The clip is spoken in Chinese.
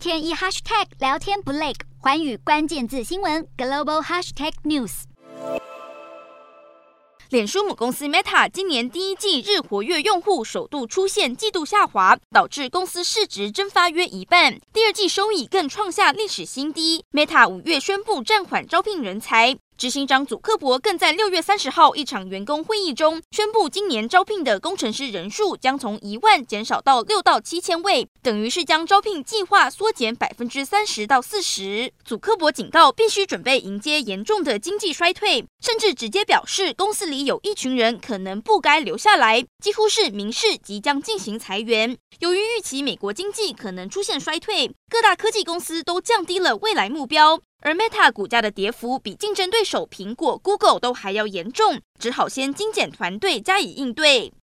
天一 hashtag 聊天不累，环宇关键字新闻 global hashtag news。脸书母公司 Meta 今年第一季日活跃用户首度出现季度下滑，导致公司市值蒸发约一半。第二季收益更创下历史新低。Meta 五月宣布暂缓招聘人才。执行长祖克伯更在六月三十号一场员工会议中宣布，今年招聘的工程师人数将从一万减少到六到七千位，等于是将招聘计划缩减百分之三十到四十。祖克伯警告，必须准备迎接严重的经济衰退，甚至直接表示，公司里有一群人可能不该留下来，几乎是明示即将进行裁员。由于预期美国经济可能出现衰退，各大科技公司都降低了未来目标。而 Meta 股价的跌幅比竞争对手苹果、Google 都还要严重，只好先精简团队加以应对。